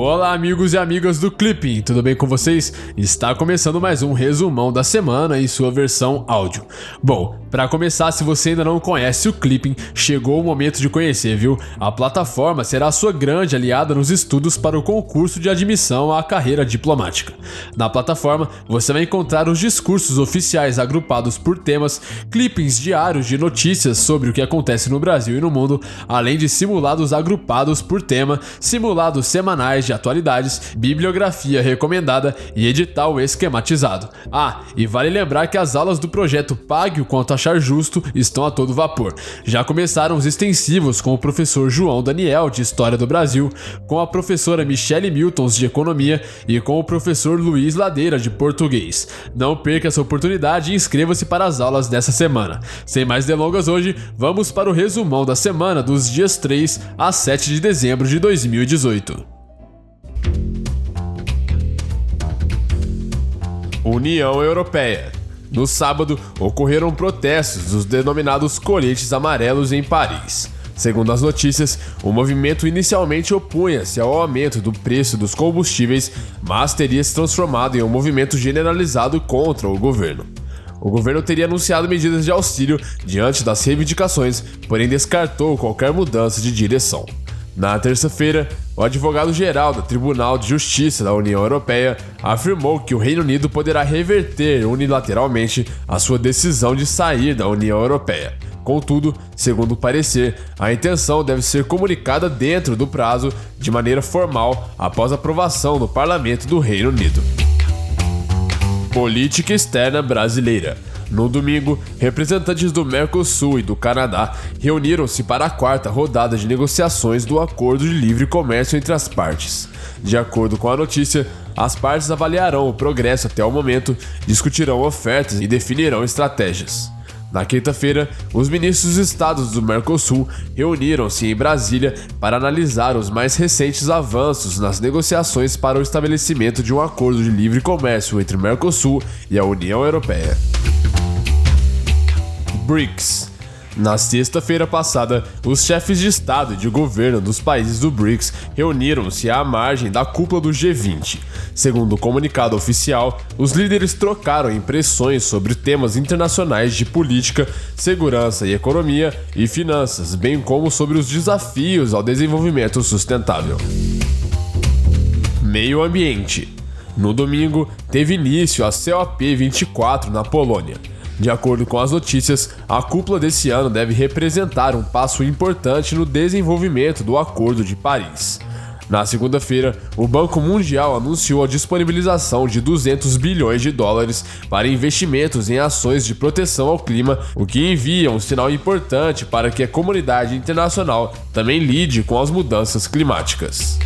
Olá, amigos e amigas do Clipping, tudo bem com vocês? Está começando mais um resumão da semana em sua versão áudio. Bom, para começar, se você ainda não conhece o Clipping, chegou o momento de conhecer, viu? A plataforma será a sua grande aliada nos estudos para o concurso de admissão à carreira diplomática. Na plataforma, você vai encontrar os discursos oficiais agrupados por temas, clippings diários de notícias sobre o que acontece no Brasil e no mundo, além de simulados agrupados por tema, simulados semanais de atualidades, bibliografia recomendada e edital esquematizado. Ah, e vale lembrar que as aulas do projeto Pague o Quanto Achar Justo estão a todo vapor. Já começaram os extensivos com o professor João Daniel, de História do Brasil, com a professora Michele Miltons, de Economia, e com o professor Luiz Ladeira, de Português. Não perca essa oportunidade e inscreva-se para as aulas dessa semana. Sem mais delongas hoje, vamos para o resumão da semana dos dias 3 a 7 de dezembro de 2018. União Europeia. No sábado, ocorreram protestos dos denominados coletes amarelos em Paris. Segundo as notícias, o movimento inicialmente opunha-se ao aumento do preço dos combustíveis, mas teria se transformado em um movimento generalizado contra o governo. O governo teria anunciado medidas de auxílio diante das reivindicações, porém descartou qualquer mudança de direção. Na terça-feira, o advogado-geral do Tribunal de Justiça da União Europeia afirmou que o Reino Unido poderá reverter unilateralmente a sua decisão de sair da União Europeia. Contudo, segundo o parecer, a intenção deve ser comunicada dentro do prazo, de maneira formal, após aprovação no Parlamento do Reino Unido. Política externa brasileira. No domingo, representantes do Mercosul e do Canadá reuniram-se para a quarta rodada de negociações do Acordo de Livre Comércio entre as partes. De acordo com a notícia, as partes avaliarão o progresso até o momento, discutirão ofertas e definirão estratégias. Na quinta-feira, os ministros dos estados do Mercosul reuniram-se em Brasília para analisar os mais recentes avanços nas negociações para o estabelecimento de um acordo de livre comércio entre o Mercosul e a União Europeia. BRICS. Na sexta-feira passada, os chefes de Estado e de governo dos países do BRICS reuniram-se à margem da cúpula do G20. Segundo o comunicado oficial, os líderes trocaram impressões sobre temas internacionais de política, segurança e economia e finanças, bem como sobre os desafios ao desenvolvimento sustentável. Meio Ambiente. No domingo, teve início a COP24 na Polônia. De acordo com as notícias, a cúpula desse ano deve representar um passo importante no desenvolvimento do Acordo de Paris. Na segunda-feira, o Banco Mundial anunciou a disponibilização de 200 bilhões de dólares para investimentos em ações de proteção ao clima, o que envia um sinal importante para que a comunidade internacional também lide com as mudanças climáticas.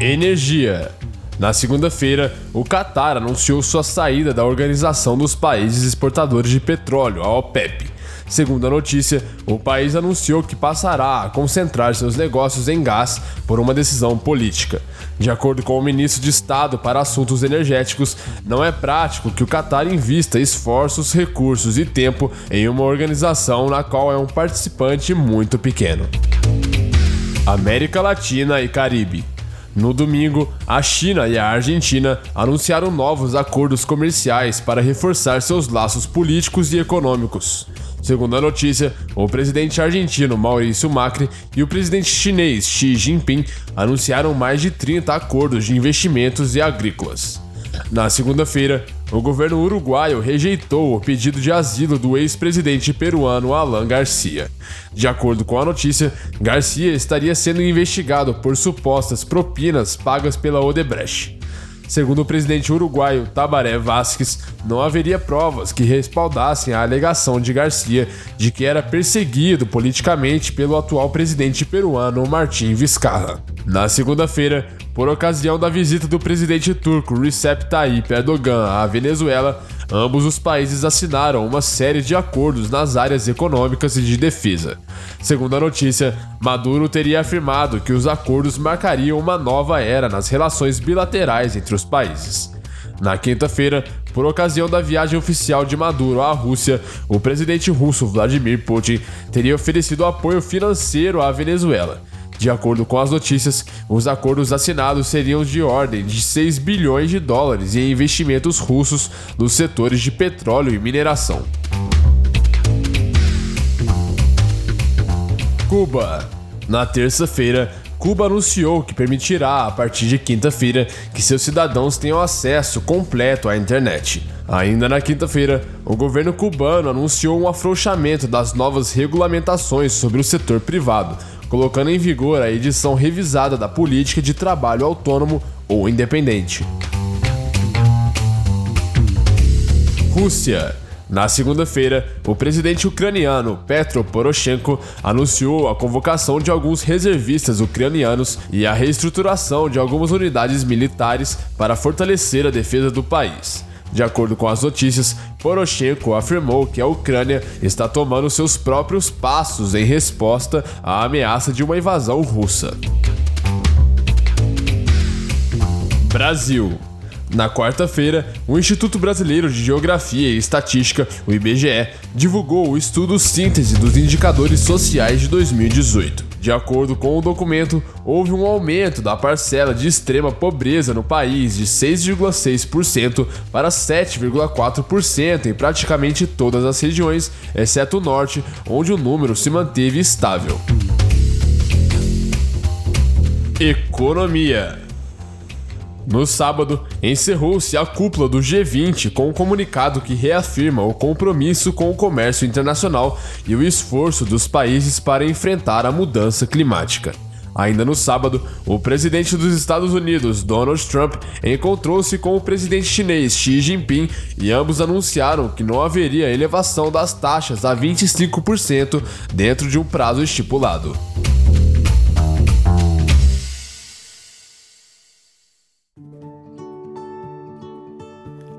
Energia. Na segunda-feira, o Qatar anunciou sua saída da Organização dos Países Exportadores de Petróleo, a OPEP. Segundo a notícia, o país anunciou que passará a concentrar seus negócios em gás por uma decisão política. De acordo com o ministro de Estado para Assuntos Energéticos, não é prático que o Qatar invista esforços, recursos e tempo em uma organização na qual é um participante muito pequeno. América Latina e Caribe. No domingo, a China e a Argentina anunciaram novos acordos comerciais para reforçar seus laços políticos e econômicos. Segundo a notícia, o presidente argentino Maurício Macri e o presidente chinês Xi Jinping anunciaram mais de 30 acordos de investimentos e agrícolas. Na segunda-feira, o governo uruguaio rejeitou o pedido de asilo do ex-presidente peruano Alan Garcia. De acordo com a notícia, Garcia estaria sendo investigado por supostas propinas pagas pela Odebrecht. Segundo o presidente uruguaio Tabaré Vázquez, não haveria provas que respaldassem a alegação de Garcia de que era perseguido politicamente pelo atual presidente peruano Martim Vizcarra. Na segunda-feira, por ocasião da visita do presidente turco Recep Tayyip Erdogan à Venezuela, ambos os países assinaram uma série de acordos nas áreas econômicas e de defesa. Segundo a notícia, Maduro teria afirmado que os acordos marcariam uma nova era nas relações bilaterais entre os países. Na quinta-feira, por ocasião da viagem oficial de Maduro à Rússia, o presidente russo Vladimir Putin teria oferecido apoio financeiro à Venezuela. De acordo com as notícias, os acordos assinados seriam de ordem de 6 bilhões de dólares em investimentos russos nos setores de petróleo e mineração. Cuba. Na terça-feira, Cuba anunciou que permitirá, a partir de quinta-feira, que seus cidadãos tenham acesso completo à internet. Ainda na quinta-feira, o governo cubano anunciou um afrouxamento das novas regulamentações sobre o setor privado, colocando em vigor a edição revisada da política de trabalho autônomo ou independente. Rússia. Na segunda-feira, o presidente ucraniano Petro Poroshenko anunciou a convocação de alguns reservistas ucranianos e a reestruturação de algumas unidades militares para fortalecer a defesa do país. De acordo com as notícias, Poroshenko afirmou que a Ucrânia está tomando seus próprios passos em resposta à ameaça de uma invasão russa. Brasil. Na quarta-feira, o Instituto Brasileiro de Geografia e Estatística, o IBGE, divulgou o estudo Síntese dos Indicadores Sociais de 2018. De acordo com o documento, houve um aumento da parcela de extrema pobreza no país de 6,6% para 7,4% em praticamente todas as regiões, exceto o norte, onde o número se manteve estável. Economia. No sábado, encerrou-se a cúpula do G20 com um comunicado que reafirma o compromisso com o comércio internacional e o esforço dos países para enfrentar a mudança climática. Ainda no sábado, o presidente dos Estados Unidos, Donald Trump, encontrou-se com o presidente chinês Xi Jinping e ambos anunciaram que não haveria elevação das taxas a 25% dentro de um prazo estipulado.